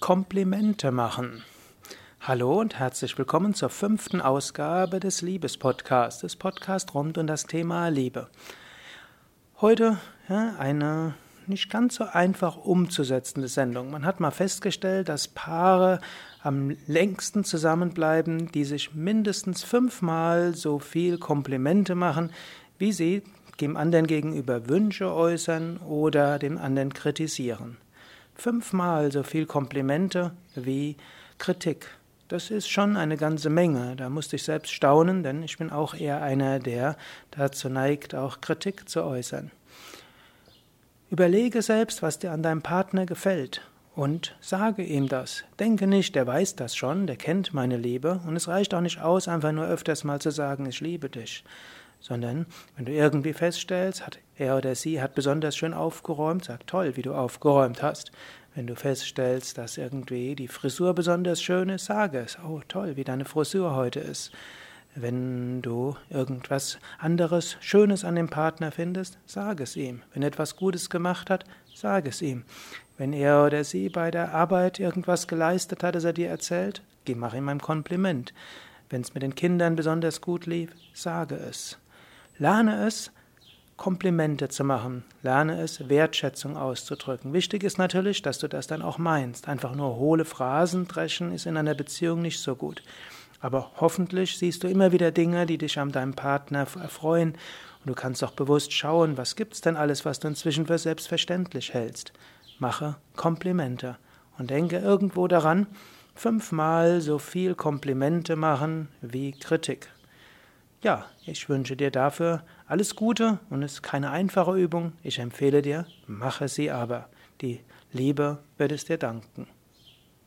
Komplimente machen. Hallo und herzlich willkommen zur fünften Ausgabe des Liebespodcasts, des Podcasts rund um das Thema Liebe. Heute ja, eine nicht ganz so einfach umzusetzende Sendung. Man hat mal festgestellt, dass Paare am längsten zusammenbleiben, die sich mindestens fünfmal so viel Komplimente machen, wie sie dem anderen gegenüber Wünsche äußern oder dem anderen kritisieren fünfmal so viel Komplimente wie Kritik. Das ist schon eine ganze Menge. Da musste ich selbst staunen, denn ich bin auch eher einer, der dazu neigt, auch Kritik zu äußern. Überlege selbst, was dir an deinem Partner gefällt und sage ihm das. Denke nicht, der weiß das schon, der kennt meine Liebe und es reicht auch nicht aus, einfach nur öfters mal zu sagen, ich liebe dich sondern wenn du irgendwie feststellst, hat er oder sie hat besonders schön aufgeräumt, sag toll, wie du aufgeräumt hast. Wenn du feststellst, dass irgendwie die Frisur besonders schön ist, sage es, oh toll, wie deine Frisur heute ist. Wenn du irgendwas anderes Schönes an dem Partner findest, sag es ihm. Wenn er etwas Gutes gemacht hat, sag es ihm. Wenn er oder sie bei der Arbeit irgendwas geleistet hat, das er dir erzählt, geh mach ihm ein Kompliment. Wenn es mit den Kindern besonders gut lief, sage es. Lerne es, Komplimente zu machen. Lerne es, Wertschätzung auszudrücken. Wichtig ist natürlich, dass du das dann auch meinst. Einfach nur hohle Phrasen dreschen ist in einer Beziehung nicht so gut. Aber hoffentlich siehst du immer wieder Dinge, die dich an deinem Partner erfreuen. Und du kannst auch bewusst schauen, was gibt's denn alles, was du inzwischen für selbstverständlich hältst. Mache Komplimente. Und denke irgendwo daran, fünfmal so viel Komplimente machen wie Kritik. Ja, ich wünsche dir dafür alles Gute und es ist keine einfache Übung. Ich empfehle dir, mache sie aber. Die Liebe wird es dir danken.